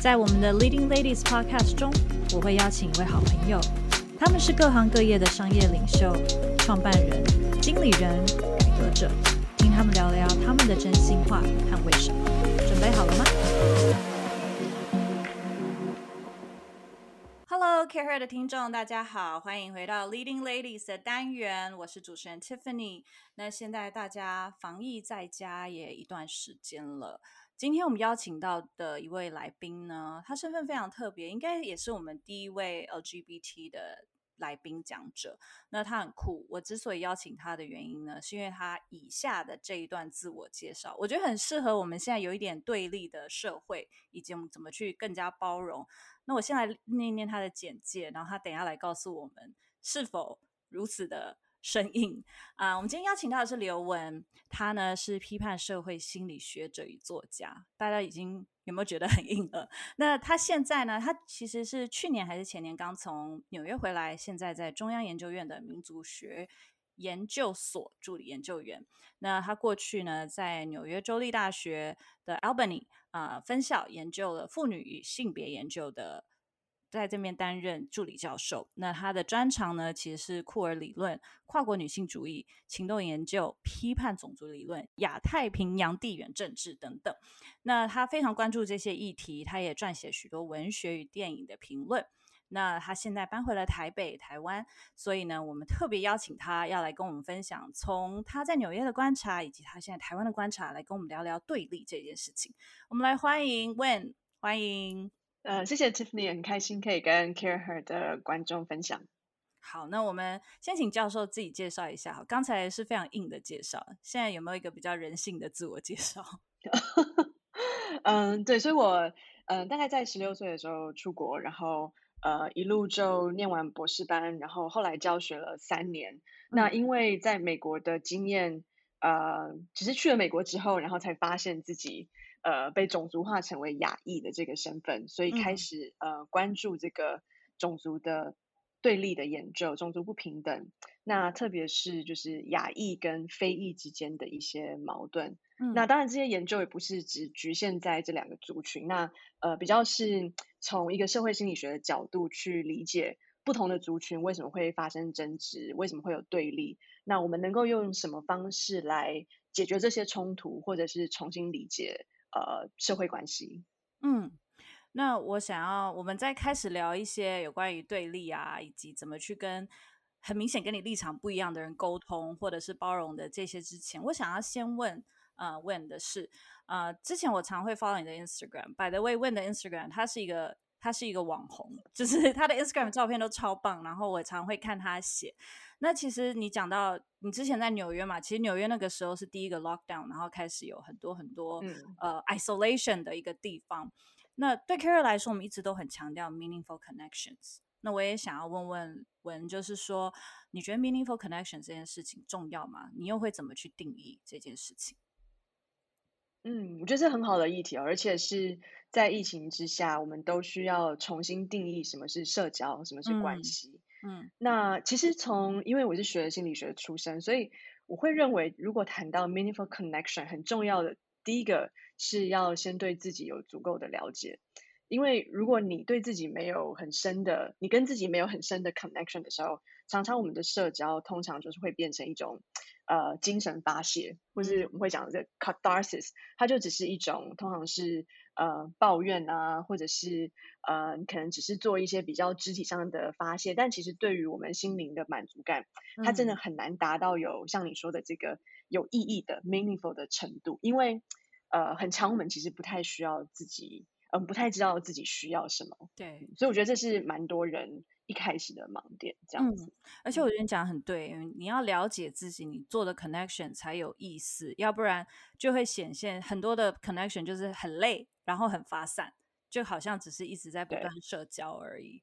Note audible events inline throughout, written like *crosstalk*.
在我们的 Leading Ladies Podcast 中，我会邀请一位好朋友，他们是各行各业的商业领袖、创办人、经理人、改革者，听他们聊聊他们的真心话和为什么。准备好了吗？Hello，Care 的听众，大家好，欢迎回到 Leading Ladies 的单元，我是主持人 Tiffany。那现在大家防疫在家也一段时间了。今天我们邀请到的一位来宾呢，他身份非常特别，应该也是我们第一位 LGBT 的来宾讲者。那他很酷，我之所以邀请他的原因呢，是因为他以下的这一段自我介绍，我觉得很适合我们现在有一点对立的社会，以及我们怎么去更加包容。那我先来念一念他的简介，然后他等下来告诉我们是否如此的。生硬啊！我们今天邀请到的是刘雯，他呢是批判社会心理学者与作家。大家已经有没有觉得很硬了？那他现在呢？他其实是去年还是前年刚从纽约回来，现在在中央研究院的民族学研究所助理研究员。那他过去呢在纽约州立大学的 Albany 啊分校研究了妇女与性别研究的。在这边担任助理教授。那他的专长呢，其实是库尔理论、跨国女性主义、行动研究、批判种族理论、亚太平洋地缘政治等等。那他非常关注这些议题，他也撰写许多文学与电影的评论。那他现在搬回了台北、台湾，所以呢，我们特别邀请他要来跟我们分享，从他在纽约的观察，以及他现在台湾的观察，来跟我们聊聊对立这件事情。我们来欢迎 When，欢迎。呃，谢谢 Tiffany，很开心可以跟 Care Her 的观众分享。好，那我们先请教授自己介绍一下。好，刚才是非常硬的介绍，现在有没有一个比较人性的自我介绍？*laughs* 嗯，对，所以我嗯大概在十六岁的时候出国，然后呃一路就念完博士班，然后后来教学了三年。那因为在美国的经验，呃，只是去了美国之后，然后才发现自己。呃，被种族化成为亚裔的这个身份，所以开始呃关注这个种族的对立的研究，种族不平等。那特别是就是亚裔跟非裔之间的一些矛盾。嗯那当然这些研究也不是只局限在这两个族群，那呃比较是从一个社会心理学的角度去理解不同的族群为什么会发生争执，为什么会有对立。那我们能够用什么方式来解决这些冲突，或者是重新理解？呃，社会关系。嗯，那我想要我们再开始聊一些有关于对立啊，以及怎么去跟很明显跟你立场不一样的人沟通，或者是包容的这些之前，我想要先问呃问的是呃，之前我常会 follow 你的 Instagram，by the way，问的 Instagram，它是一个他是一个网红，就是 *laughs* 他的 Instagram 照片都超棒，然后我常会看他写。那其实你讲到你之前在纽约嘛，其实纽约那个时候是第一个 lockdown，然后开始有很多很多呃 isolation 的一个地方。那对 Carol 来说，我们一直都很强调 meaningful connections。那我也想要问问文，就是说你觉得 meaningful connection 这件事情重要吗？你又会怎么去定义这件事情？嗯，我觉得是很好的议题哦，而且是在疫情之下，我们都需要重新定义什么是社交，什么是关系。嗯，那其实从因为我是学心理学出身，所以我会认为，如果谈到 meaningful connection，很重要的第一个是要先对自己有足够的了解。因为如果你对自己没有很深的，你跟自己没有很深的 connection 的时候，常常我们的社交通常就是会变成一种呃精神发泄，或是我们会讲这 catharsis，它就只是一种通常是。呃，抱怨啊，或者是呃，可能只是做一些比较肢体上的发泄，但其实对于我们心灵的满足感，它真的很难达到有像你说的这个有意义的 meaningful 的程度，因为呃，很长我们其实不太需要自己，嗯，不太知道自己需要什么。对，所以我觉得这是蛮多人。一开始的盲点这样子，而且我觉得你讲很对，你要了解自己，你做的 connection 才有意思，要不然就会显现很多的 connection 就是很累，然后很发散，就好像只是一直在不断社交而已。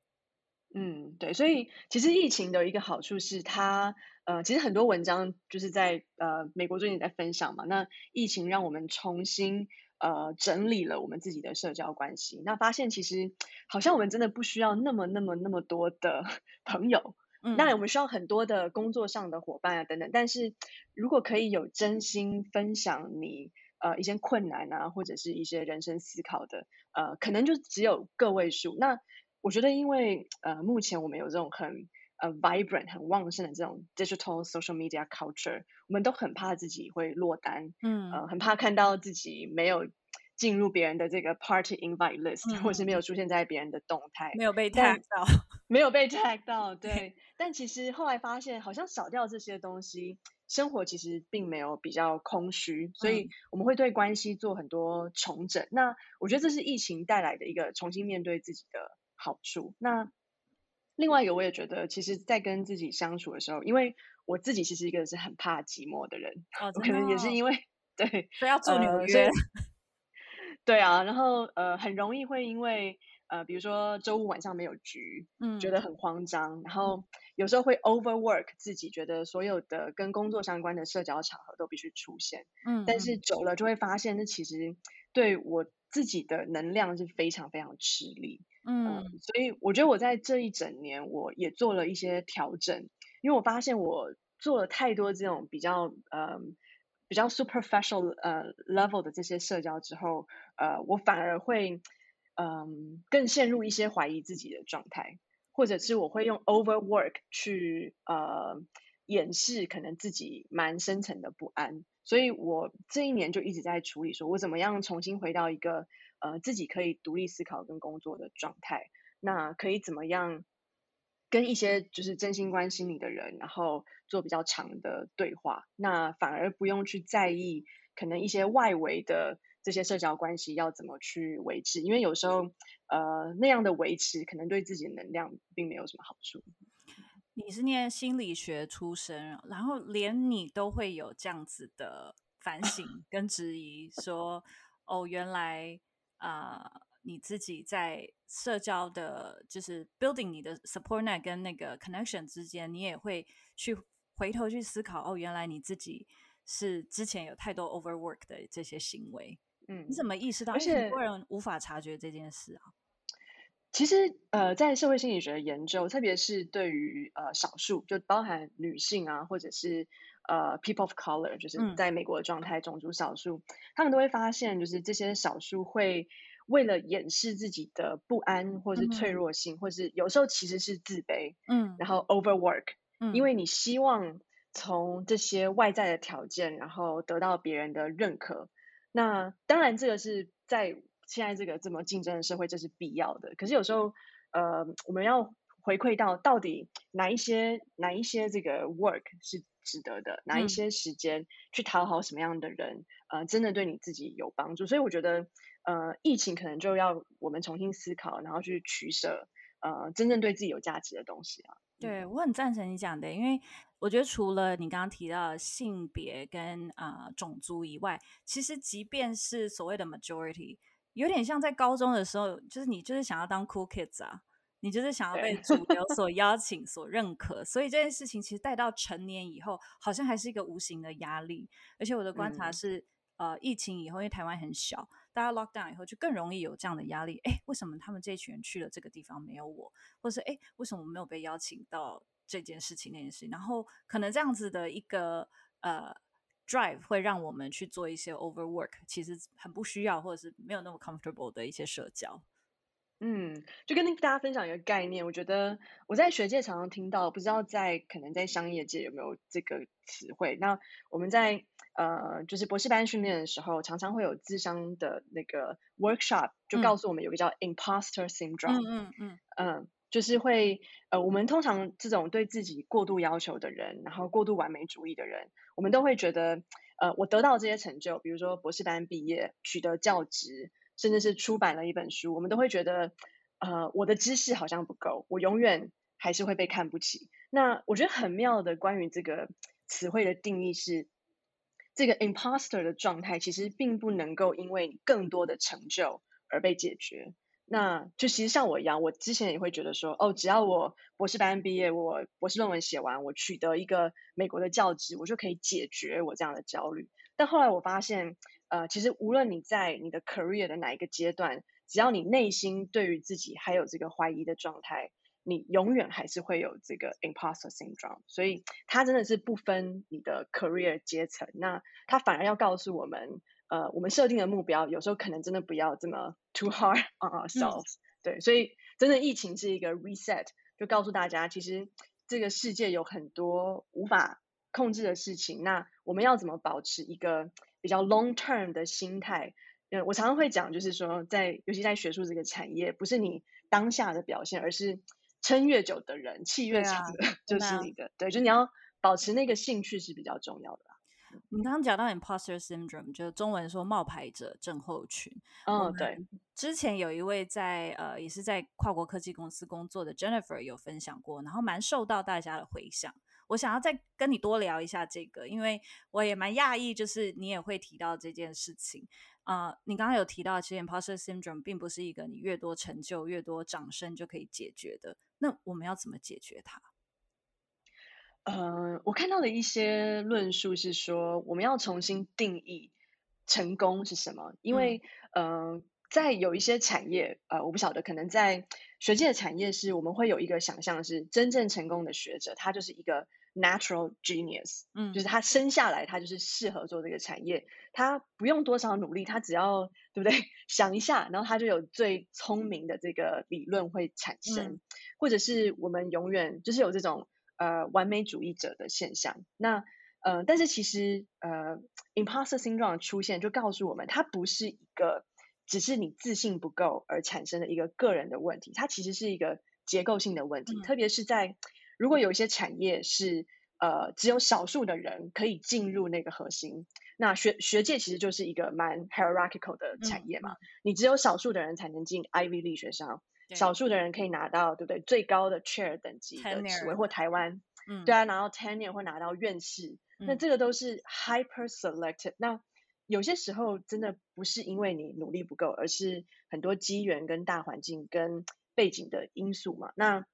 嗯，对，所以其实疫情的一个好处是它，呃，其实很多文章就是在呃美国最近在分享嘛。那疫情让我们重新呃整理了我们自己的社交关系，那发现其实好像我们真的不需要那么那么那么多的 *laughs* 朋友，嗯，当然我们需要很多的工作上的伙伴啊等等。但是如果可以有真心分享你呃一些困难啊，或者是一些人生思考的，呃，可能就只有个位数。那我觉得，因为呃，目前我们有这种很呃 vibrant、很旺盛的这种 digital social media culture，我们都很怕自己会落单，嗯，呃，很怕看到自己没有进入别人的这个 party invite list，或是没有出现在别人的动态，没有被 tag 到，没有被 tag 到，*laughs* 对。但其实后来发现，好像少掉这些东西，生活其实并没有比较空虚，所以我们会对关系做很多重整。那我觉得这是疫情带来的一个重新面对自己的。好处。那另外一个，我也觉得，其实，在跟自己相处的时候，因为我自己其实一个是很怕寂寞的人，哦，可能也是因为对，所以要住纽约，*laughs* 对啊，然后呃，很容易会因为呃，比如说周五晚上没有局，嗯，觉得很慌张，然后有时候会 overwork 自己，觉得所有的跟工作相关的社交场合都必须出现，嗯，但是久了就会发现，那其实对我自己的能量是非常非常吃力。嗯，所以我觉得我在这一整年，我也做了一些调整，因为我发现我做了太多这种比较呃比较 superficial 呃 level 的这些社交之后，呃，我反而会嗯更陷入一些怀疑自己的状态，或者是我会用 overwork 去呃掩饰可能自己蛮深层的不安，所以我这一年就一直在处理，说我怎么样重新回到一个。呃，自己可以独立思考跟工作的状态，那可以怎么样跟一些就是真心关心你的人，然后做比较长的对话，那反而不用去在意可能一些外围的这些社交关系要怎么去维持，因为有时候呃那样的维持可能对自己的能量并没有什么好处。你是念心理学出身，然后连你都会有这样子的反省跟质疑，说哦原来。啊，你自己在社交的，就是 building 你的 support net 跟那个 connection 之间，你也会去回头去思考，哦，原来你自己是之前有太多 overwork 的这些行为，嗯，你怎么意识到？而且很多人无法察觉这件事啊。其实，呃，在社会心理学的研究，特别是对于呃少数，就包含女性啊，或者是。呃，people of color 就是在美国的状态，种族少数，他们都会发现，就是这些少数会为了掩饰自己的不安，或是脆弱性，或是有时候其实是自卑，嗯，然后 overwork，嗯，因为你希望从这些外在的条件，然后得到别人的认可。那当然，这个是在现在这个这么竞争的社会，这是必要的。可是有时候，呃，我们要回馈到到底哪一些哪一些这个 work 是。值得的，拿一些时间去讨好什么样的人，呃，真的对你自己有帮助。所以我觉得，呃，疫情可能就要我们重新思考，然后去取舍，呃，真正对自己有价值的东西啊。对我很赞成你讲的，因为我觉得除了你刚刚提到性别跟啊种族以外，其实即便是所谓的 majority，有点像在高中的时候，就是你就是想要当 cool kids 啊。你就是想要被主流所邀请、所认可，所以这件事情其实带到成年以后，好像还是一个无形的压力。而且我的观察是，呃，疫情以后，因为台湾很小，大家 lock down 以后，就更容易有这样的压力。哎，为什么他们这一群人去了这个地方没有我？或是哎，为什么我没有被邀请到这件事情那件事情？然后可能这样子的一个呃 drive 会让我们去做一些 overwork，其实很不需要，或者是没有那么 comfortable 的一些社交。嗯，就跟大家分享一个概念，我觉得我在学界常常听到，不知道在可能在商业界有没有这个词汇。那我们在呃，就是博士班训练的时候，常常会有智商的那个 workshop，就告诉我们有个叫 imposter syndrome。嗯嗯嗯嗯，就是会呃，我们通常这种对自己过度要求的人，然后过度完美主义的人，我们都会觉得，呃，我得到这些成就，比如说博士班毕业，取得教职。甚至是出版了一本书，我们都会觉得，呃，我的知识好像不够，我永远还是会被看不起。那我觉得很妙的关于这个词汇的定义是，这个 imposter 的状态其实并不能够因为更多的成就而被解决。那就其实像我一样，我之前也会觉得说，哦，只要我博士班毕业，我博士论文写完，我取得一个美国的教职，我就可以解决我这样的焦虑。但后来我发现，呃，其实无论你在你的 career 的哪一个阶段，只要你内心对于自己还有这个怀疑的状态，你永远还是会有这个 imposter syndrome。所以它真的是不分你的 career 阶层，那它反而要告诉我们。呃，我们设定的目标有时候可能真的不要这么 too hard *laughs* on ourselves，对，所以真的疫情是一个 reset，就告诉大家，其实这个世界有很多无法控制的事情，那我们要怎么保持一个比较 long term 的心态？嗯，我常常会讲，就是说，在尤其在学术这个产业，不是你当下的表现，而是撑越久的人，气越长的，*laughs* 就是你的，对，就你要保持那个兴趣是比较重要的。你刚刚讲到 imposter syndrome，就是中文说冒牌者症候群。嗯，对。之前有一位在呃，也是在跨国科技公司工作的 Jennifer 有分享过，然后蛮受到大家的回响。我想要再跟你多聊一下这个，因为我也蛮讶异，就是你也会提到这件事情啊。你刚刚有提到，其实 imposter syndrome 并不是一个你越多成就、越多掌声就可以解决的。那我们要怎么解决它？呃，我看到的一些论述是说，我们要重新定义成功是什么。因为，呃，在有一些产业，呃，我不晓得，可能在学界的产业是，我们会有一个想象是，真正成功的学者，他就是一个 natural genius，嗯，就是他生下来，他就是适合做这个产业，他不用多少努力，他只要对不对？*laughs* 想一下，然后他就有最聪明的这个理论会产生，或者是我们永远就是有这种。呃，完美主义者的现象。那呃，但是其实呃，imposter syndrome 出现就告诉我们，它不是一个只是你自信不够而产生的一个个人的问题，它其实是一个结构性的问题。特别是在如果有一些产业是呃只有少数的人可以进入那个核心，那学学界其实就是一个蛮 hierarchical 的产业嘛，你只有少数的人才能进 Ivy 力学上。少数的人可以拿到，对不对？最高的 chair 等级的职位，或台湾，嗯，对啊，拿到 tenure 或拿到院士，那这个都是 hyper selected。那有些时候真的不是因为你努力不够，而是很多机缘跟大环境跟背景的因素嘛。那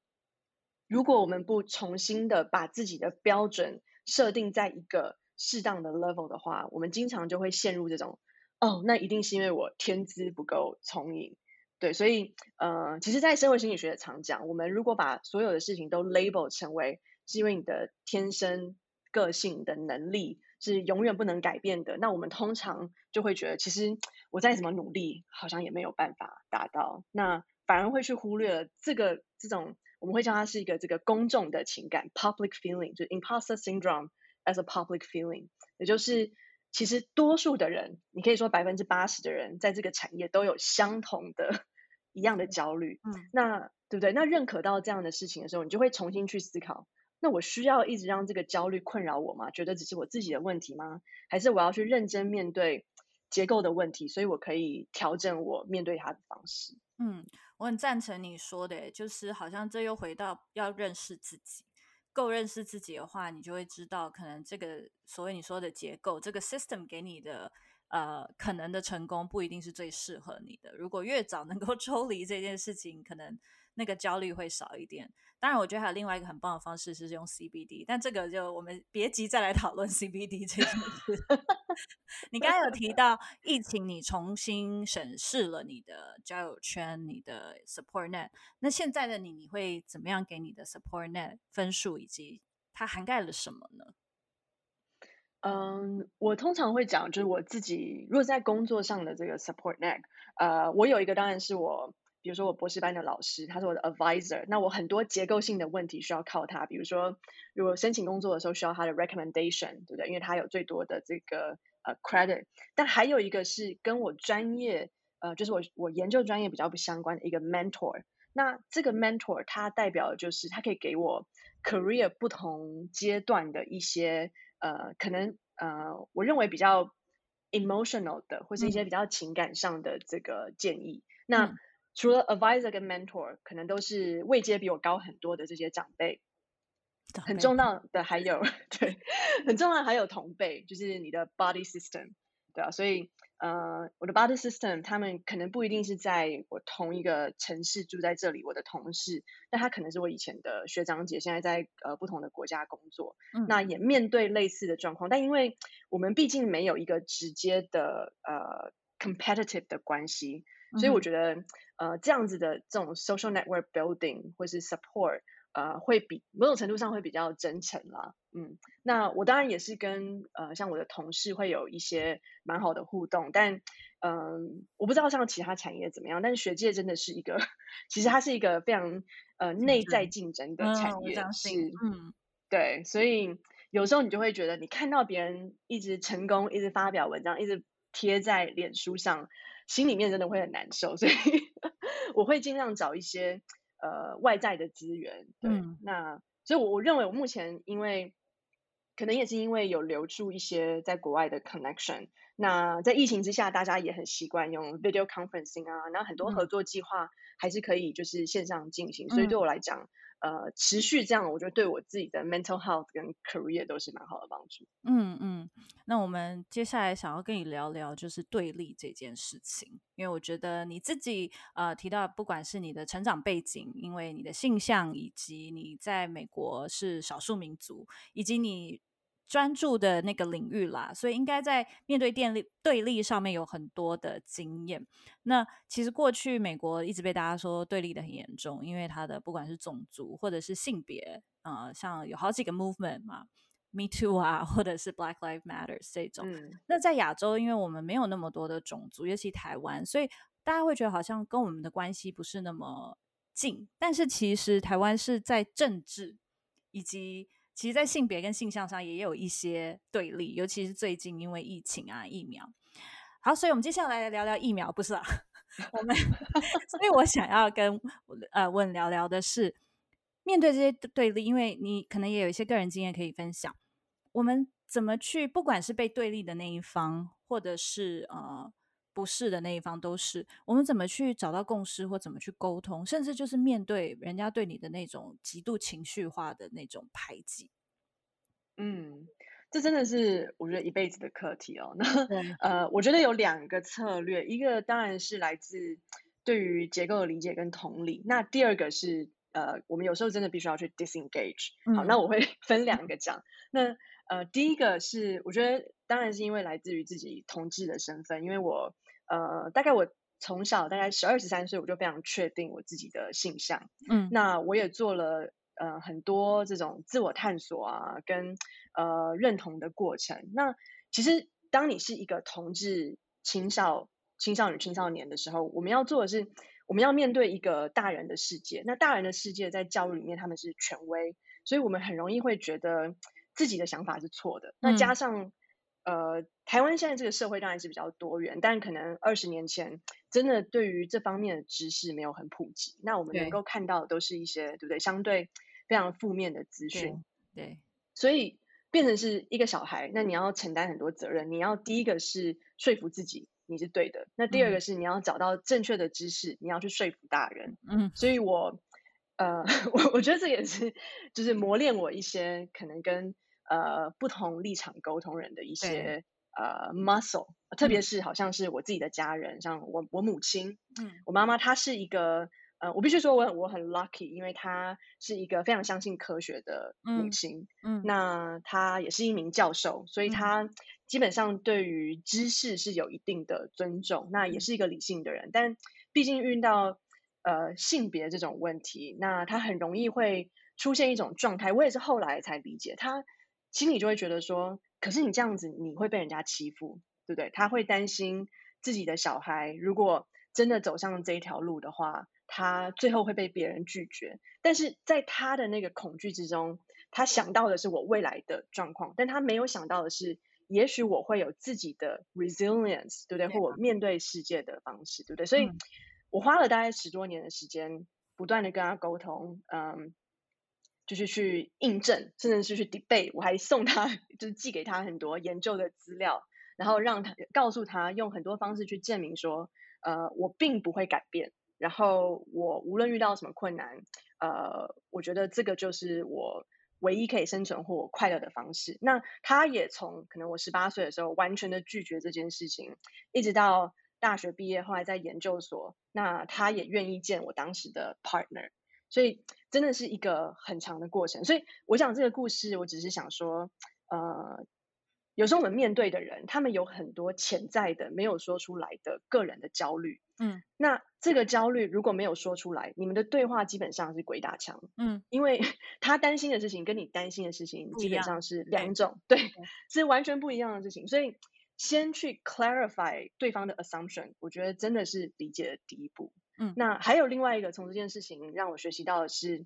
如果我们不重新的把自己的标准设定在一个适当的 level 的话，我们经常就会陷入这种，哦，那一定是因为我天资不够聪颖。对，所以呃，其实，在社会心理学常讲，我们如果把所有的事情都 label 成为是因为你的天生个性的能力是永远不能改变的，那我们通常就会觉得，其实我再怎么努力，好像也没有办法达到，那反而会去忽略了这个这种，我们会叫它是一个这个公众的情感 public feeling，就 imposter syndrome as a public feeling，也就是。其实多数的人，你可以说百分之八十的人，在这个产业都有相同的、一样的焦虑。嗯，那对不对？那认可到这样的事情的时候，你就会重新去思考：那我需要一直让这个焦虑困扰我吗？觉得只是我自己的问题吗？还是我要去认真面对结构的问题，所以我可以调整我面对它的方式？嗯，我很赞成你说的，就是好像这又回到要认识自己。够认识自己的话，你就会知道，可能这个所谓你说的结构，这个 system 给你的呃可能的成功，不一定是最适合你的。如果越早能够 *laughs* 抽离这件事情，可能。那个焦虑会少一点。当然，我觉得还有另外一个很棒的方式是用 CBD，但这个就我们别急再来讨论 CBD 这件事。*laughs* 你刚刚有提到疫情，你重新审视了你的交友圈、你的 support net。那现在的你，你会怎么样给你的 support net 分数，以及它涵盖了什么呢？嗯，我通常会讲，就是我自己如果在工作上的这个 support net，呃，我有一个当然是我。比如说我博士班的老师，他是我的 advisor，那我很多结构性的问题需要靠他。比如说，如果申请工作的时候需要他的 recommendation，对不对？因为他有最多的这个呃 credit。但还有一个是跟我专业呃，就是我我研究专业比较不相关的一个 mentor。那这个 mentor 他代表的就是他可以给我 career 不同阶段的一些呃，可能呃，我认为比较 emotional 的，或是一些比较情感上的这个建议。那除了 advisor 跟 mentor，可能都是位阶比我高很多的这些长辈。*laughs* 很重要的还有，对，很重要还有同辈，就是你的 body system，对啊，所以呃，我的 body system，他们可能不一定是在我同一个城市住在这里，我的同事，但他可能是我以前的学长姐，现在在呃不同的国家工作，那也面对类似的状况，但因为我们毕竟没有一个直接的呃 competitive 的关系，所以我觉得呃这样子的这种 social network building 或是 support。呃，会比某种程度上会比较真诚啦，嗯，那我当然也是跟呃像我的同事会有一些蛮好的互动，但嗯，我不知道像其他产业怎么样，但是学界真的是一个，*laughs* 其实它是一个非常呃内在竞争的产业，是，嗯，对，所以有时候你就会觉得，你看到别人一直成功，一直发表文章，一直贴在脸书上，心里面真的会很难受，所以 *laughs* 我会尽量找一些。呃，外在的资源，对，那所以，我我认为我目前因为可能也是因为有留住一些在国外的 connection，那在疫情之下，大家也很习惯用 video conferencing 啊，然后很多合作计划还是可以就是线上进行，所以对我来讲。呃，持续这样，我觉得对我自己的 mental health 跟 career 都是蛮好的帮助。嗯嗯，那我们接下来想要跟你聊聊就是对立这件事情，因为我觉得你自己呃提到，不管是你的成长背景，因为你的性向，以及你在美国是少数民族，以及你。专注的那个领域啦，所以应该在面对电力对立上面有很多的经验。那其实过去美国一直被大家说对立的很严重，因为它的不管是种族或者是性别，呃，像有好几个 movement 嘛，Me Too 啊，或者是 Black Lives Matter 这种。那在亚洲，因为我们没有那么多的种族，尤其台湾，所以大家会觉得好像跟我们的关系不是那么近。但是其实台湾是在政治以及其实，在性别跟性向上也有一些对立，尤其是最近因为疫情啊，疫苗。好，所以我们接下来聊聊疫苗，不是啊？*laughs* 我们，所以我想要跟呃问聊聊的是，面对这些对立，因为你可能也有一些个人经验可以分享，我们怎么去，不管是被对立的那一方，或者是呃。不是的那一方都是我们怎么去找到共识，或怎么去沟通，甚至就是面对人家对你的那种极度情绪化的那种排挤。嗯，这真的是我觉得一辈子的课题哦。*laughs* 那呃，我觉得有两个策略，一个当然是来自对于结构的理解跟同理，那第二个是呃，我们有时候真的必须要去 disengage。好，那我会 *laughs* 分两个讲。那呃，第一个是我觉得当然是因为来自于自己同志的身份，因为我。呃，大概我从小大概十二十三岁，我就非常确定我自己的性向。嗯，那我也做了呃很多这种自我探索啊，跟呃认同的过程。那其实当你是一个同志青少青少年青少年的时候，我们要做的是，我们要面对一个大人的世界。那大人的世界在教育里面他们是权威，所以我们很容易会觉得自己的想法是错的。那加上。呃，台湾现在这个社会当然是比较多元，但可能二十年前真的对于这方面的知识没有很普及。那我们能够看到的都是一些，对不对？相对非常负面的资讯。对，所以变成是一个小孩，那你要承担很多责任。你要第一个是说服自己你是对的，那第二个是你要找到正确的知识，你要去说服大人。嗯，所以我呃，*laughs* 我我觉得这也是就是磨练我一些可能跟。呃，不同立场沟通人的一些呃 muscle，特别是好像是我自己的家人，像我我母亲，嗯，我妈妈她是一个呃，我必须说我我很 lucky，因为她是一个非常相信科学的母亲，嗯，那她也是一名教授，所以她基本上对于知识是有一定的尊重，那也是一个理性的人，但毕竟遇到呃性别这种问题，那她很容易会出现一种状态，我也是后来才理解。她。心里就会觉得说，可是你这样子，你会被人家欺负，对不对？他会担心自己的小孩，如果真的走上这一条路的话，他最后会被别人拒绝。但是在他的那个恐惧之中，他想到的是我未来的状况，但他没有想到的是，也许我会有自己的 resilience，对不对？或我面对世界的方式，对不对？所以我花了大概十多年的时间，不断的跟他沟通，嗯。就是去印证，甚至是去 debate，我还送他，就是寄给他很多研究的资料，然后让他告诉他用很多方式去证明说，呃，我并不会改变，然后我无论遇到什么困难，呃，我觉得这个就是我唯一可以生存或快乐的方式。那他也从可能我十八岁的时候完全的拒绝这件事情，一直到大学毕业，后来在研究所，那他也愿意见我当时的 partner。所以真的是一个很长的过程。所以我讲这个故事，我只是想说，呃。有时候我们面对的人，他们有很多潜在的没有说出来的个人的焦虑。嗯，那这个焦虑如果没有说出来，你们的对话基本上是鬼打墙。嗯，因为 *laughs* 他担心的事情跟你担心的事情基本上是两种，对，是完全不一样的事情。所以先去 clarify 对方的 assumption，我觉得真的是理解的第一步。嗯，那还有另外一个从这件事情让我学习到的是，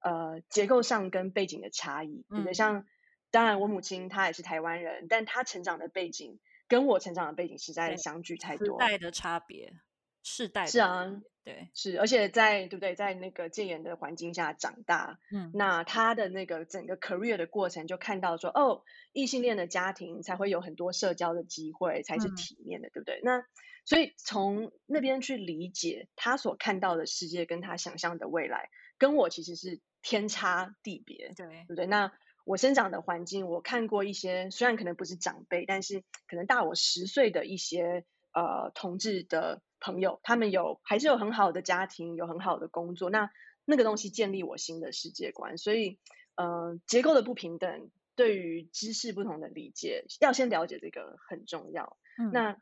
呃，结构上跟背景的差异，对不对？像当然，我母亲她也是台湾人，但她成长的背景跟我成长的背景实在相距太多。时代的差别，世代是啊，对，是，而且在对不对，在那个戒严的环境下长大，嗯，那他的那个整个 career 的过程就看到说，哦，异性恋的家庭才会有很多社交的机会，才是体面的，对不对？那所以从那边去理解他所看到的世界，跟他想象的未来，跟我其实是天差地别，对，对不对？那。我生长的环境，我看过一些，虽然可能不是长辈，但是可能大我十岁的一些呃同志的朋友，他们有还是有很好的家庭，有很好的工作，那那个东西建立我新的世界观。所以，呃，结构的不平等对于知识不同的理解，要先了解这个很重要。嗯那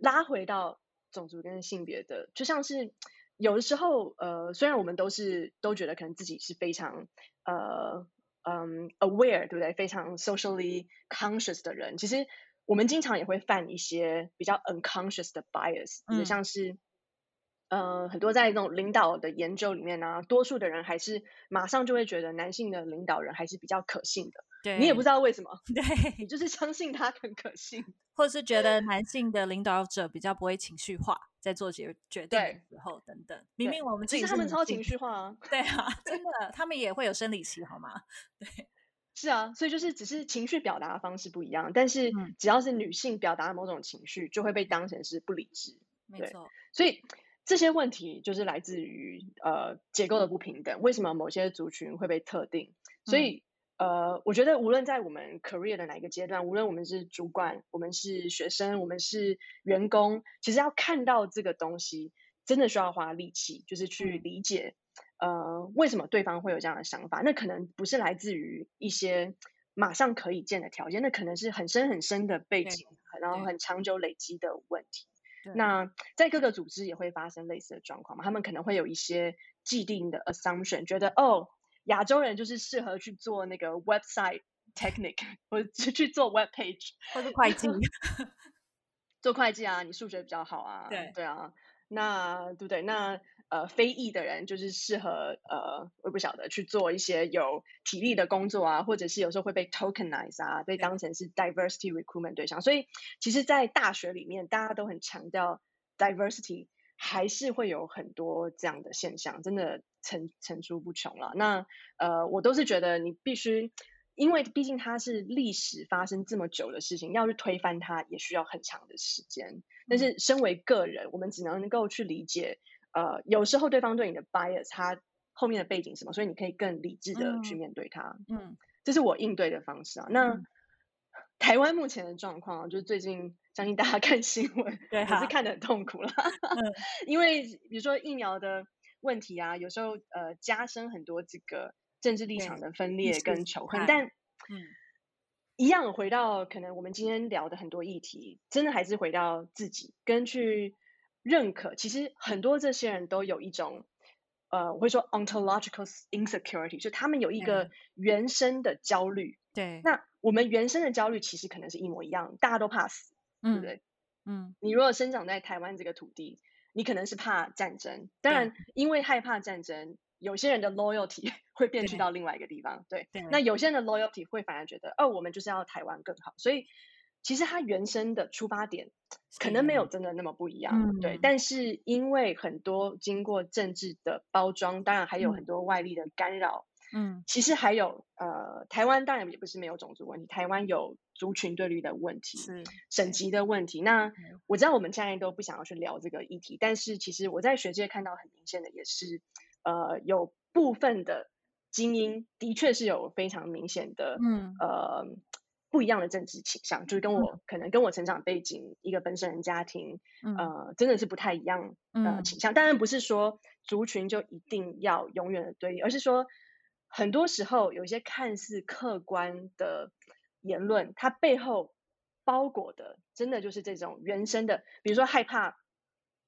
拉回到种族跟性别的，就像是有的时候，呃，虽然我们都是都觉得可能自己是非常呃。嗯，aware 对不对？非常 socially conscious 的人，其实我们经常也会犯一些比较 unconscious 的 bias，就像是，呃，很多在那种领导的研究里面呢，多数的人还是马上就会觉得男性的领导人还是比较可信的。对，你也不知道为什么，对你就是相信他很可信，或者是觉得男性的领导者比较不会情绪化，在做决决定的时候等等。明明我们其实他们超情绪化啊，对啊，*laughs* 真的，他们也会有生理期，好吗？对，是啊，所以就是只是情绪表达方式不一样，但是只要是女性表达某种情绪，就会被当成是不理智。没错，所以这些问题就是来自于呃结构的不平等，为什么某些族群会被特定？所以。呃，我觉得无论在我们 career 的哪一个阶段，无论我们是主管，我们是学生，我们是员工，其实要看到这个东西，真的需要花力气，就是去理解，呃，为什么对方会有这样的想法。那可能不是来自于一些马上可以见的条件，那可能是很深很深的背景，然后很长久累积的问题。那在各个组织也会发生类似的状况嘛？他们可能会有一些既定的 assumption，觉得哦。亚洲人就是适合去做那个 website technique，*laughs* 或者去做 web page，或者会计，做会计啊，你数学比较好啊，对对啊，那对不对？那呃，非裔的人就是适合呃，我不晓得去做一些有体力的工作啊，或者是有时候会被 tokenize 啊，被当成是 diversity recruitment 对象。所以其实，在大学里面，大家都很强调 diversity。还是会有很多这样的现象，真的层层出不穷了。那呃，我都是觉得你必须，因为毕竟它是历史发生这么久的事情，要去推翻它也需要很长的时间。但是身为个人，我们只能够去理解，呃，有时候对方对你的 bias，他后面的背景什么，所以你可以更理智的去面对他。嗯，这是我应对的方式啊。那 *laughs* 台湾目前的状况，就是最近。相信大家 *laughs* 看新闻，对，是看得很痛苦了。*laughs* 因为比如说疫苗的问题啊，有时候呃加深很多这个政治立场的分裂跟仇恨。但嗯，一样回到可能我们今天聊的很多议题，真的还是回到自己跟去认可。其实很多这些人都有一种呃，我会说 ontological insecurity，就他们有一个原生的焦虑。对，那我们原生的焦虑其实可能是一模一样，大家都怕死。对不对？嗯，你如果生长在台湾这个土地，你可能是怕战争。当然，因为害怕战争，有些人的 loyalty *laughs* 会变去到另外一个地方。对，那有些人的 loyalty 会反而觉得，哦，我们就是要台湾更好。所以，其实它原生的出发点可能没有真的那么不一样。对，但是因为很多经过政治的包装，当然还有很多外力的干扰。嗯，其实还有呃，台湾当然也不是没有种族问题，台湾有族群对立的问题，是省级的问题。那我知道我们现在都不想要去聊这个议题，但是其实我在学界看到很明显的也是，呃，有部分的精英的确是有非常明显的，嗯，呃，不一样的政治倾向，就是跟我可能跟我成长背景一个本省人家庭，呃，真的是不太一样呃倾向。当然不是说族群就一定要永远的对立，而是说很多时候有一些看似客观的言论，它背后包裹的真的就是这种原生的，比如说害怕。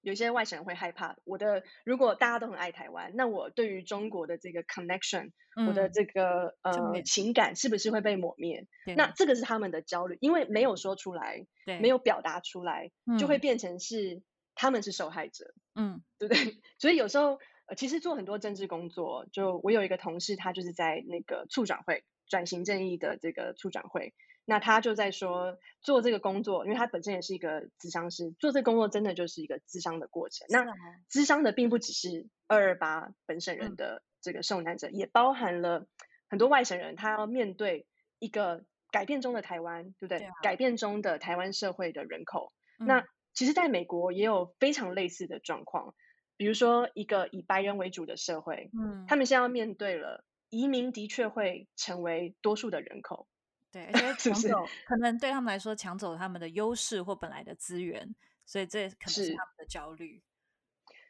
有些外省人会害怕我的，如果大家都很爱台湾，那我对于中国的这个 connection，我的这个呃情感是不是会被抹灭？那这个是他们的焦虑，因为没有说出来，没有表达出来，就会变成是他们是受害者，嗯，对不对？*laughs* 所以有时候呃，其实做很多政治工作，就我有一个同事，他就是在那个促转会转型正义的这个促转会。那他就在说，做这个工作，因为他本身也是一个智商师，做这个工作真的就是一个智商的过程。那智商的并不只是二二八本省人的这个受难者，也包含了很多外省人，他要面对一个改变中的台湾，对不对？改变中的台湾社会的人口。那其实，在美国也有非常类似的状况，比如说一个以白人为主的社会，嗯，他们现在要面对了移民，的确会成为多数的人口。对，而且 *laughs* 抢走可能对他们来说抢走他们的优势或本来的资源，所以这可能是他们的焦虑。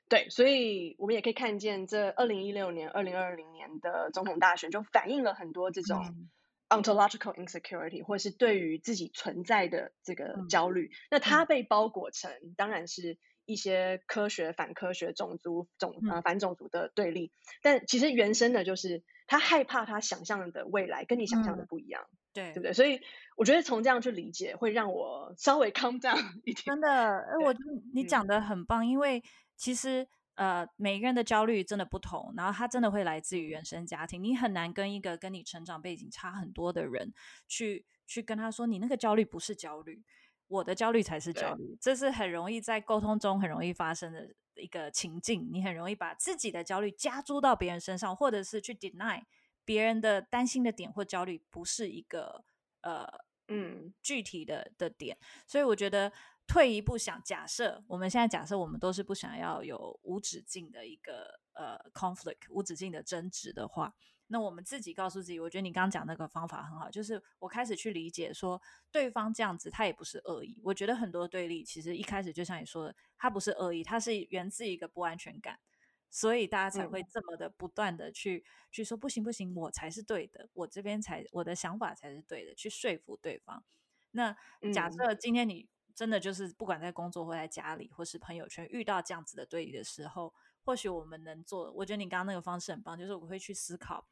对，所以我们也可以看见，这二零一六年、二零二零年的总统大选就反映了很多这种 ontological insecurity，或是对于自己存在的这个焦虑。那它被包裹成当然是一些科学反科学、种族种呃反种族的对立，但其实原生的就是他害怕他想象的未来跟你想象的不一样。对，对不对？所以我觉得从这样去理解，会让我稍微 *laughs* calm down 一点。真的，哎，我你讲的很棒，因为其实呃，每个人的焦虑真的不同，然后他真的会来自于原生家庭。你很难跟一个跟你成长背景差很多的人去去跟他说，你那个焦虑不是焦虑，我的焦虑才是焦虑。这是很容易在沟通中很容易发生的一个情境，你很容易把自己的焦虑加诸到别人身上，或者是去 deny。别人的担心的点或焦虑不是一个呃嗯具体的的点，所以我觉得退一步想，假设我们现在假设我们都是不想要有无止境的一个呃 conflict 无止境的争执的话，那我们自己告诉自己，我觉得你刚刚讲那个方法很好，就是我开始去理解说对方这样子他也不是恶意，我觉得很多对立其实一开始就像你说的，他不是恶意，他是源自一个不安全感。所以大家才会这么的不断的去去说不行不行，我才是对的，我这边才我的想法才是对的，去说服对方。那假设今天你真的就是不管在工作或在家里或是朋友圈遇到这样子的对立的时候，或许我们能做，我觉得你刚刚那个方式很棒，就是我会去思考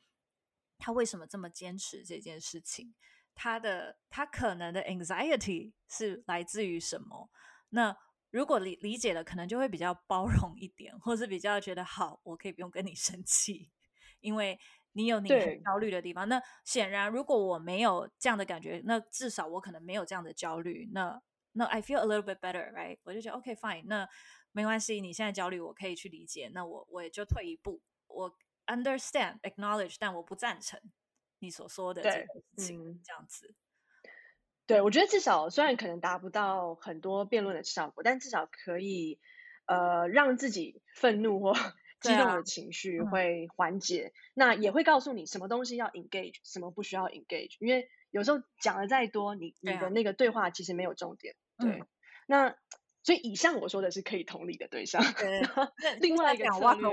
他为什么这么坚持这件事情，他的他可能的 anxiety 是来自于什么？那。如果理理解了，可能就会比较包容一点，或是比较觉得好，我可以不用跟你生气，因为你有你焦虑的地方。那显然，如果我没有这样的感觉，那至少我可能没有这样的焦虑。那那 I feel a little bit better, right？我就觉得 OK fine，那没关系，你现在焦虑，我可以去理解。那我我也就退一步，我 understand, acknowledge，但我不赞成你所说的这个事情，这样子。对，我觉得至少虽然可能达不到很多辩论的效果，但至少可以，呃，让自己愤怒或 *laughs* 激动的情绪会缓解。那也会告诉你什么东西要 engage，什么不需要 engage。因为有时候讲的再多，你你的那个对话其实没有重点。对，那所以以上我说的是可以同理的对象。*laughs* 对 *laughs* 另外一个策略，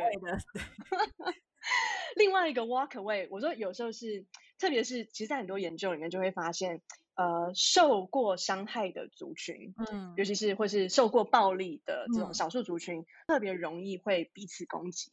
另外一个 walk away，我说有时候是，特别是其实，在很多研究里面就会发现。呃，受过伤害的族群，嗯，尤其是或是受过暴力的这种少数族群，特别容易会彼此攻击。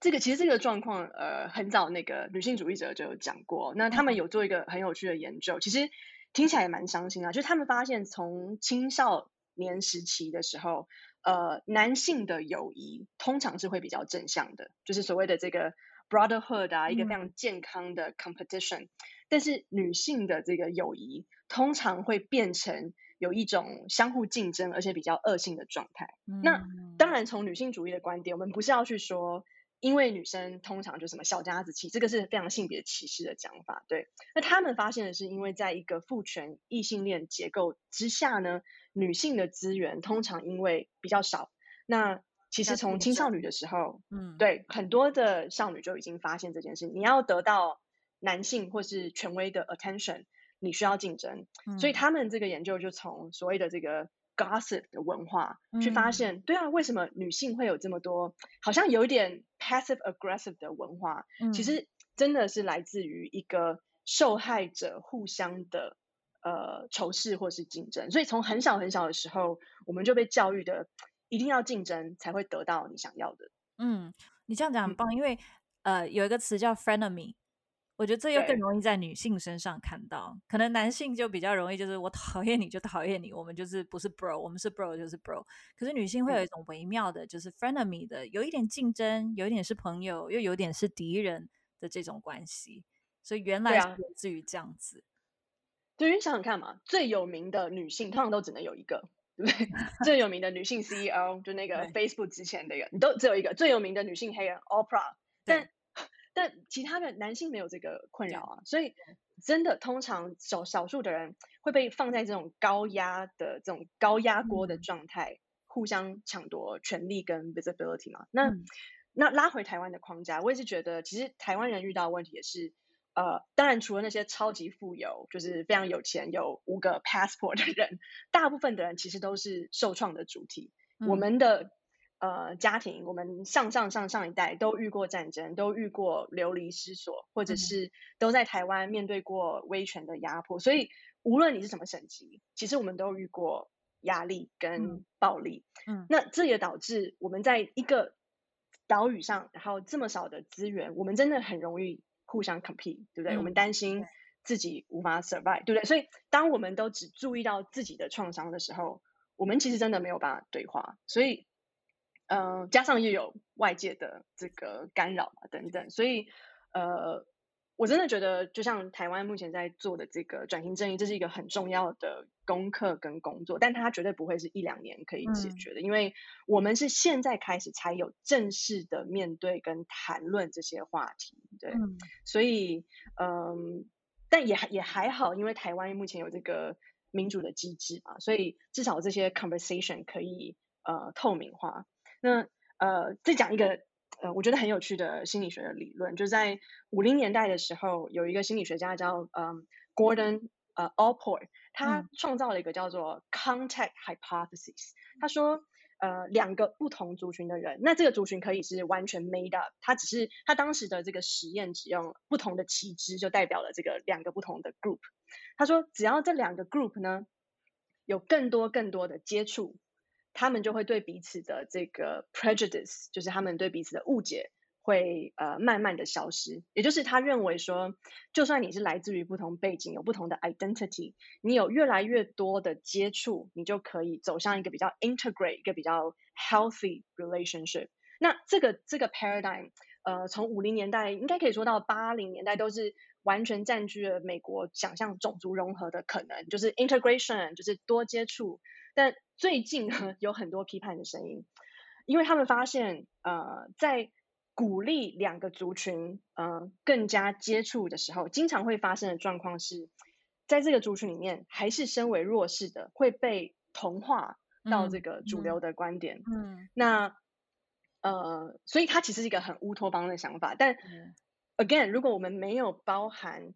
这个其实这个状况，呃，很早那个女性主义者就有讲过。那他们有做一个很有趣的研究，其实听起来也蛮伤心啊。就是他们发现，从青少年时期的时候，呃，男性的友谊通常是会比较正向的，就是所谓的这个 brotherhood 啊，一个非常健康的 competition。但是女性的这个友谊通常会变成有一种相互竞争，而且比较恶性的状态。那当然，从女性主义的观点，我们不是要去说，因为女生通常就什么小家子气，这个是非常性别歧视的讲法。对，那他们发现的是，因为在一个父权异性恋结构之下呢，女性的资源通常因为比较少，那其实从青少年的时候，嗯，对很多的少女就已经发现这件事，你要得到男性或是权威的 attention，你需要竞争，所以他们这个研究就从所谓的这个 gossip 的文化去发现，对啊，为什么女性会有这么多好像有一点 passive aggressive 的文化？其实真的是来自于一个受害者互相的呃仇视或是竞争，所以从很小很小的时候，我们就被教育的。一定要竞争才会得到你想要的。嗯，你这样讲很棒，因为呃有一个词叫 frenemy，我觉得这又更容易在女性身上看到。可能男性就比较容易，就是我讨厌你就讨厌你，我们就是不是 bro，我们是 bro 就是 bro。可是女性会有一种微妙的，就是 frenemy 的，有一点竞争，有一点是朋友，又有点是敌人的这种关系。所以原来是来自于这样子。对，你想想看嘛，最有名的女性通常都只能有一个。对，最有名的女性 CEO 就那个 Facebook 之前的人，你都只有一个最有名的女性黑人 Oprah，但但其他的男性没有这个困扰啊，所以真的通常少少数的人会被放在这种高压的这种高压锅的状态，互相抢夺权力跟 visibility 嘛。那那拉回台湾的框架，我也是觉得，其实台湾人遇到问题也是。呃，当然，除了那些超级富有，就是非常有钱，有五个 passport 的人，大部分的人其实都是受创的主体。我们的呃家庭，我们上上上上一代都遇过战争，都遇过流离失所，或者是都在台湾面对过威权的压迫。所以，无论你是什么省级，其实我们都遇过压力跟暴力。嗯，那这也导致我们在一个岛屿上，然后这么少的资源，我们真的很容易。互相 compete，对不对？我们担心自己无法 survive，对不对？所以，当我们都只注意到自己的创伤的时候，我们其实真的没有办法对话。所以，嗯，加上又有外界的这个干扰啊等等，所以，呃。我真的觉得，就像台湾目前在做的这个转型正义，这是一个很重要的功课跟工作，但它绝对不会是一两年可以解决的，因为我们是现在开始才有正式的面对跟谈论这些话题，对，所以，嗯，但也还也还好，因为台湾目前有这个民主的机制嘛，所以至少这些 conversation 可以呃透明化。那呃，再讲一个。呃，我觉得很有趣的心理学的理论，就在五零年代的时候，有一个心理学家叫嗯 Gordon 呃 Allport，他创造了一个叫做 contact hypothesis。他说，呃，两个不同族群的人，那这个族群可以是完全 made up，他只是他当时的这个实验只用不同的旗帜就代表了这个两个不同的 group。他说，只要这两个 group 呢有更多更多的接触。他们就会对彼此的这个 prejudice，就是他们对彼此的误解，会呃慢慢的消失。也就是他认为说，就算你是来自于不同背景，有不同的 identity，你有越来越多的接触，你就可以走向一个比较 integrate，一个比较 healthy relationship。那这个这个 paradigm，呃，从五零年代应该可以说到八零年代，都是完全占据了美国想象种族融合的可能，就是 integration，就是多接触。但最近呢，*laughs* 有很多批判的声音，因为他们发现，呃，在鼓励两个族群，呃，更加接触的时候，经常会发生的状况是，在这个族群里面，还是身为弱势的，会被同化到这个主流的观点。嗯，那，呃，所以它其实是一个很乌托邦的想法。但，again，如果我们没有包含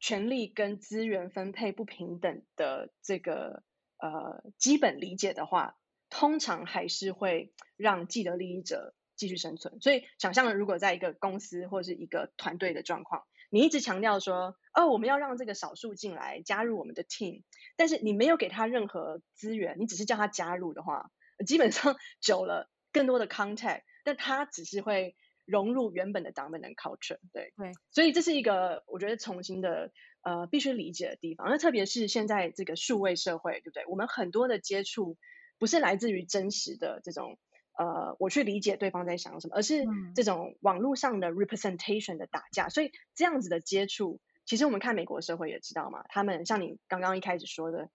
权力跟资源分配不平等的这个。呃，基本理解的话，通常还是会让既得利益者继续生存。所以，想象如果在一个公司或者是一个团队的状况，你一直强调说，哦，我们要让这个少数进来加入我们的 team，但是你没有给他任何资源，你只是叫他加入的话，基本上 *laughs* 久了，更多的 contact，但他只是会融入原本的 dominant culture。对对，所以这是一个我觉得重新的。呃，必须理解的地方，那特别是现在这个数位社会，对不对？我们很多的接触不是来自于真实的这种，呃，我去理解对方在想什么，而是这种网络上的 representation 的打架。所以这样子的接触，其实我们看美国社会也知道嘛，他们像你刚刚一开始说的，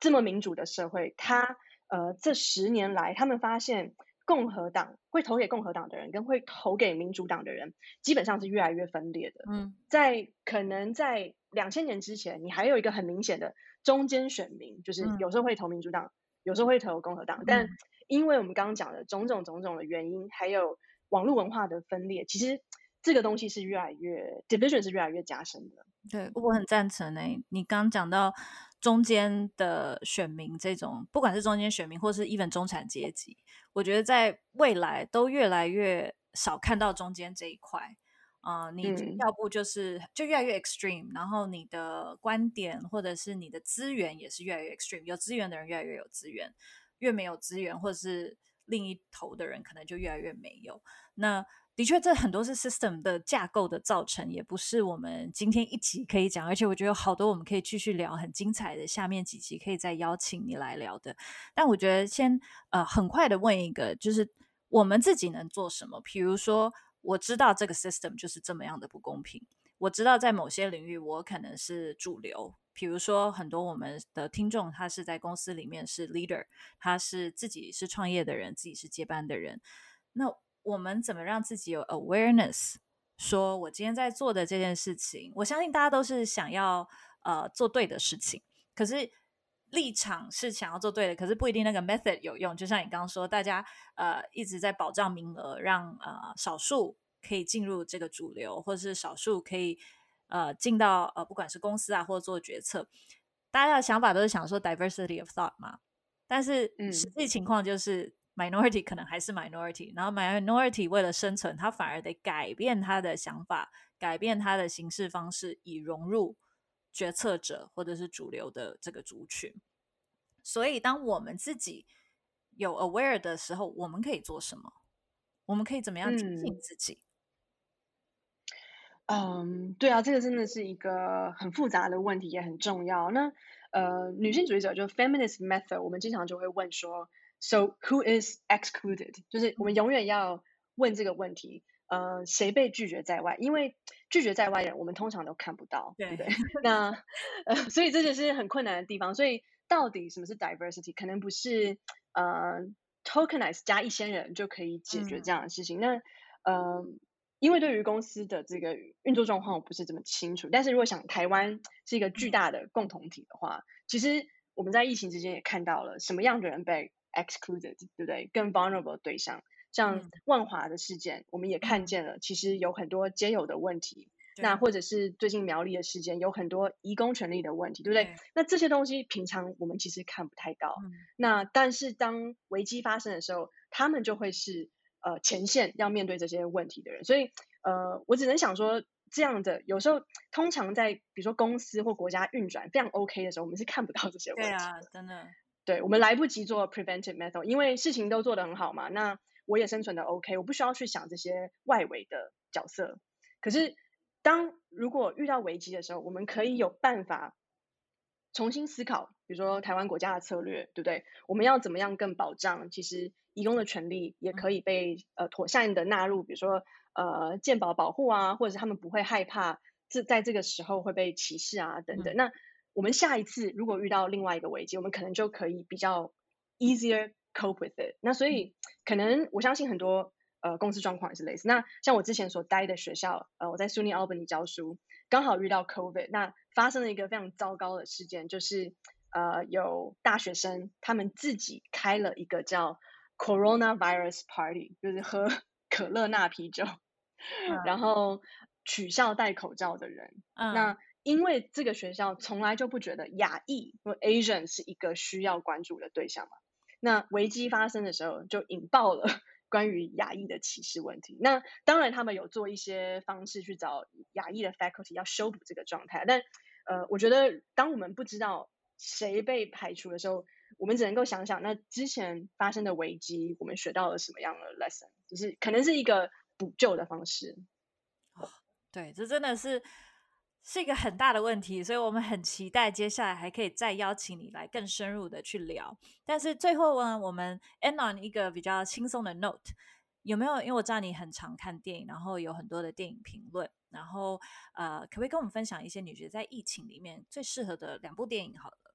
这么民主的社会，他呃这十年来，他们发现。共和党会投给共和党的人，跟会投给民主党的人，基本上是越来越分裂的。嗯，在可能在两千年之前，你还有一个很明显的中间选民，就是有时候会投民主党，有时候会投共和党。但因为我们刚刚讲的种种种种的原因，还有网络文化的分裂，其实这个东西是越来越 division 是越来越加深的。对我很赞成诶，你刚刚讲到中间的选民这种，不管是中间选民或是 even 中产阶级，我觉得在未来都越来越少看到中间这一块。啊，你要不就是就越来越 extreme，然后你的观点或者是你的资源也是越来越 extreme，有资源的人越来越有资源，越没有资源或者是另一头的人可能就越来越没有。那的确，这很多是 system 的架构的造成，也不是我们今天一集可以讲。而且我觉得有好多我们可以继续聊，很精彩的下面几集可以再邀请你来聊的。但我觉得先呃很快的问一个，就是我们自己能做什么？比如说。我知道这个 system 就是这么样的不公平。我知道在某些领域，我可能是主流。比如说，很多我们的听众，他是在公司里面是 leader，他是自己是创业的人，自己是接班的人。那我们怎么让自己有 awareness？说我今天在做的这件事情，我相信大家都是想要呃做对的事情，可是。立场是想要做对的，可是不一定那个 method 有用。就像你刚刚说，大家呃一直在保障名额，让呃少数可以进入这个主流，或者是少数可以呃进到呃不管是公司啊，或者做决策，大家的想法都是想说 diversity of thought 嘛。但是实际情况就是 minority 可能还是 minority，然后 minority 为了生存，他反而得改变他的想法，改变他的行事方式，以融入。决策者或者是主流的这个族群，所以当我们自己有 aware 的时候，我们可以做什么？我们可以怎么样提醒自己？嗯，对啊，这个真的是一个很复杂的问题，也很重要。那呃，女性主义者就 feminist method，我们经常就会问说，So who is excluded？就是我们永远要问这个问题。呃，谁被拒绝在外？因为拒绝在外的人，我们通常都看不到，对不对？那呃，所以这就是很困难的地方。所以到底什么是 diversity？可能不是呃 tokenize 加一千人就可以解决这样的事情。那呃，因为对于公司的这个运作状况，我不是这么清楚。但是如果想台湾是一个巨大的共同体的话，其实我们在疫情之间也看到了什么样的人被 excluded，对不对？更 vulnerable 的对象。像万华的事件，我们也看见了，其实有很多皆有的问题。那或者是最近苗栗的事件，有很多移工权利的问题，对不对？那这些东西平常我们其实看不太到。那但是当危机发生的时候，他们就会是呃前线要面对这些问题的人。所以呃，我只能想说，这样的有时候通常在比如说公司或国家运转非常 OK 的时候，我们是看不到这些问题。对啊，真的。对我们来不及做 preventive method，因为事情都做得很好嘛。那我也生存的 OK，我不需要去想这些外围的角色。可是，当如果遇到危机的时候，我们可以有办法重新思考，比如说台湾国家的策略，对不对？我们要怎么样更保障？其实，移工的权利也可以被呃妥善的纳入，比如说呃健保保护啊，或者是他们不会害怕这在这个时候会被歧视啊等等。那我们下一次如果遇到另外一个危机，我们可能就可以比较 easier。cope with it。那所以可能我相信很多呃公司状况也是类似。那像我之前所待的学校，呃我在 SUNY Albany 教书，刚好遇到 COVID，那发生了一个非常糟糕的事件，就是呃有大学生他们自己开了一个叫 Coronavirus Party，就是喝 *laughs* 可乐纳啤酒，然后取笑戴口罩的人。那因为这个学校从来就不觉得亚裔或 Asian 是一个需要关注的对象嘛。那危机发生的时候，就引爆了 *laughs* 关于亚裔的歧视问题。那当然，他们有做一些方式去找亚裔的 faculty 要修补这个状态。但呃，我觉得当我们不知道谁被排除的时候，我们只能够想想，那之前发生的危机，我们学到了什么样的 lesson？就是可能是一个补救的方式。对，这真的是。是一个很大的问题，所以我们很期待接下来还可以再邀请你来更深入的去聊。但是最后呢，我们 end on 一个比较轻松的 note，有没有？因为我知道你很常看电影，然后有很多的电影评论，然后呃，可不可以跟我们分享一些你觉得在疫情里面最适合的两部电影？好了，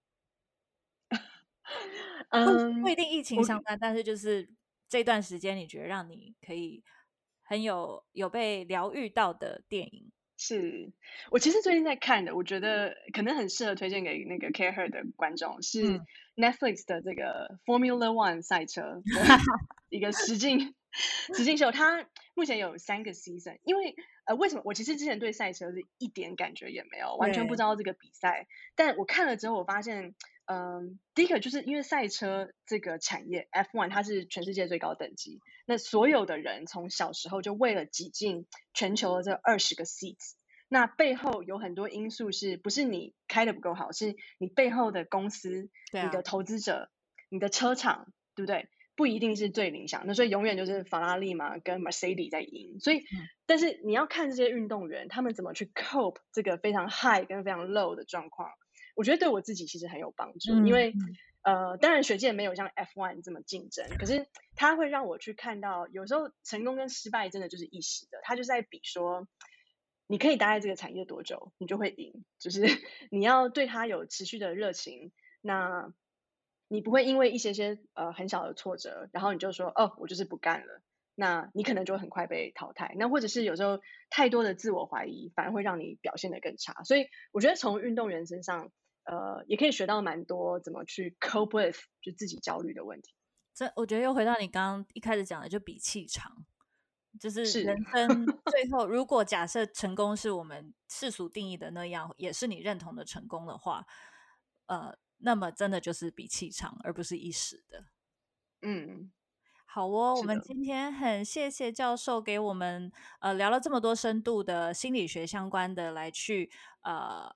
*laughs* 嗯，不一定疫情相关，但是就是这段时间你觉得让你可以很有有被疗愈到的电影。是我其实最近在看的，我觉得可能很适合推荐给那个 Care Her 的观众，是 Netflix 的这个 Formula One 赛车 *laughs* 一个实境实境秀，它目前有三个 season。因为呃，为什么我其实之前对赛车是一点感觉也没有，完全不知道这个比赛，但我看了之后，我发现。嗯，第一个就是因为赛车这个产业，F1 它是全世界最高等级。那所有的人从小时候就为了挤进全球的这二十个 seats，那背后有很多因素，是不是你开的不够好，是你背后的公司、你的投资者、你的车厂，对不对？不一定是最理想。那所以永远就是法拉利嘛，跟 Mercedes 在赢。所以，但是你要看这些运动员他们怎么去 cope 这个非常 high 跟非常 low 的状况。我觉得对我自己其实很有帮助，因为呃，当然学界没有像 F1 这么竞争，可是它会让我去看到，有时候成功跟失败真的就是一时的，它就在比说，你可以待在这个产业多久，你就会赢，就是 *laughs* 你要对它有持续的热情，那你不会因为一些些呃很小的挫折，然后你就说哦，我就是不干了。那你可能就很快被淘汰，那或者是有时候太多的自我怀疑，反而会让你表现得更差。所以我觉得从运动员身上，呃，也可以学到蛮多怎么去 cope with 就自己焦虑的问题。这我觉得又回到你刚刚一开始讲的，就比气场，就是人生 *laughs* 最后，如果假设成功是我们世俗定义的那样，也是你认同的成功的话，呃，那么真的就是比气场，而不是一时的。嗯。好哦，我们今天很谢谢教授给我们呃聊了这么多深度的心理学相关的，来去呃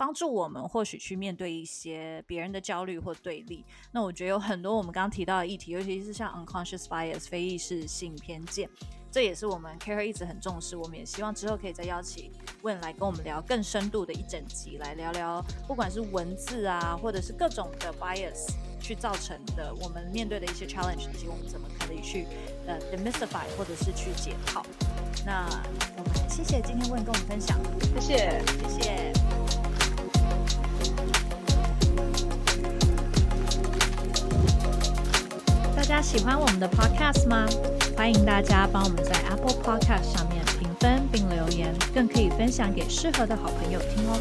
帮助我们或许去面对一些别人的焦虑或对立。那我觉得有很多我们刚刚提到的议题，尤其是像 unconscious bias 非意识性偏见。这也是我们 Care 一直很重视，我们也希望之后可以再邀请问来跟我们聊更深度的一整集，来聊聊不管是文字啊，或者是各种的 bias 去造成的我们面对的一些 challenge，以及我们怎么可以去呃 demystify 或者是去解套。那我们谢谢今天问跟我们分享，谢谢谢谢。大家喜欢我们的 podcast 吗？欢迎大家帮我们在 Apple Podcast 上面评分并留言，更可以分享给适合的好朋友听哦。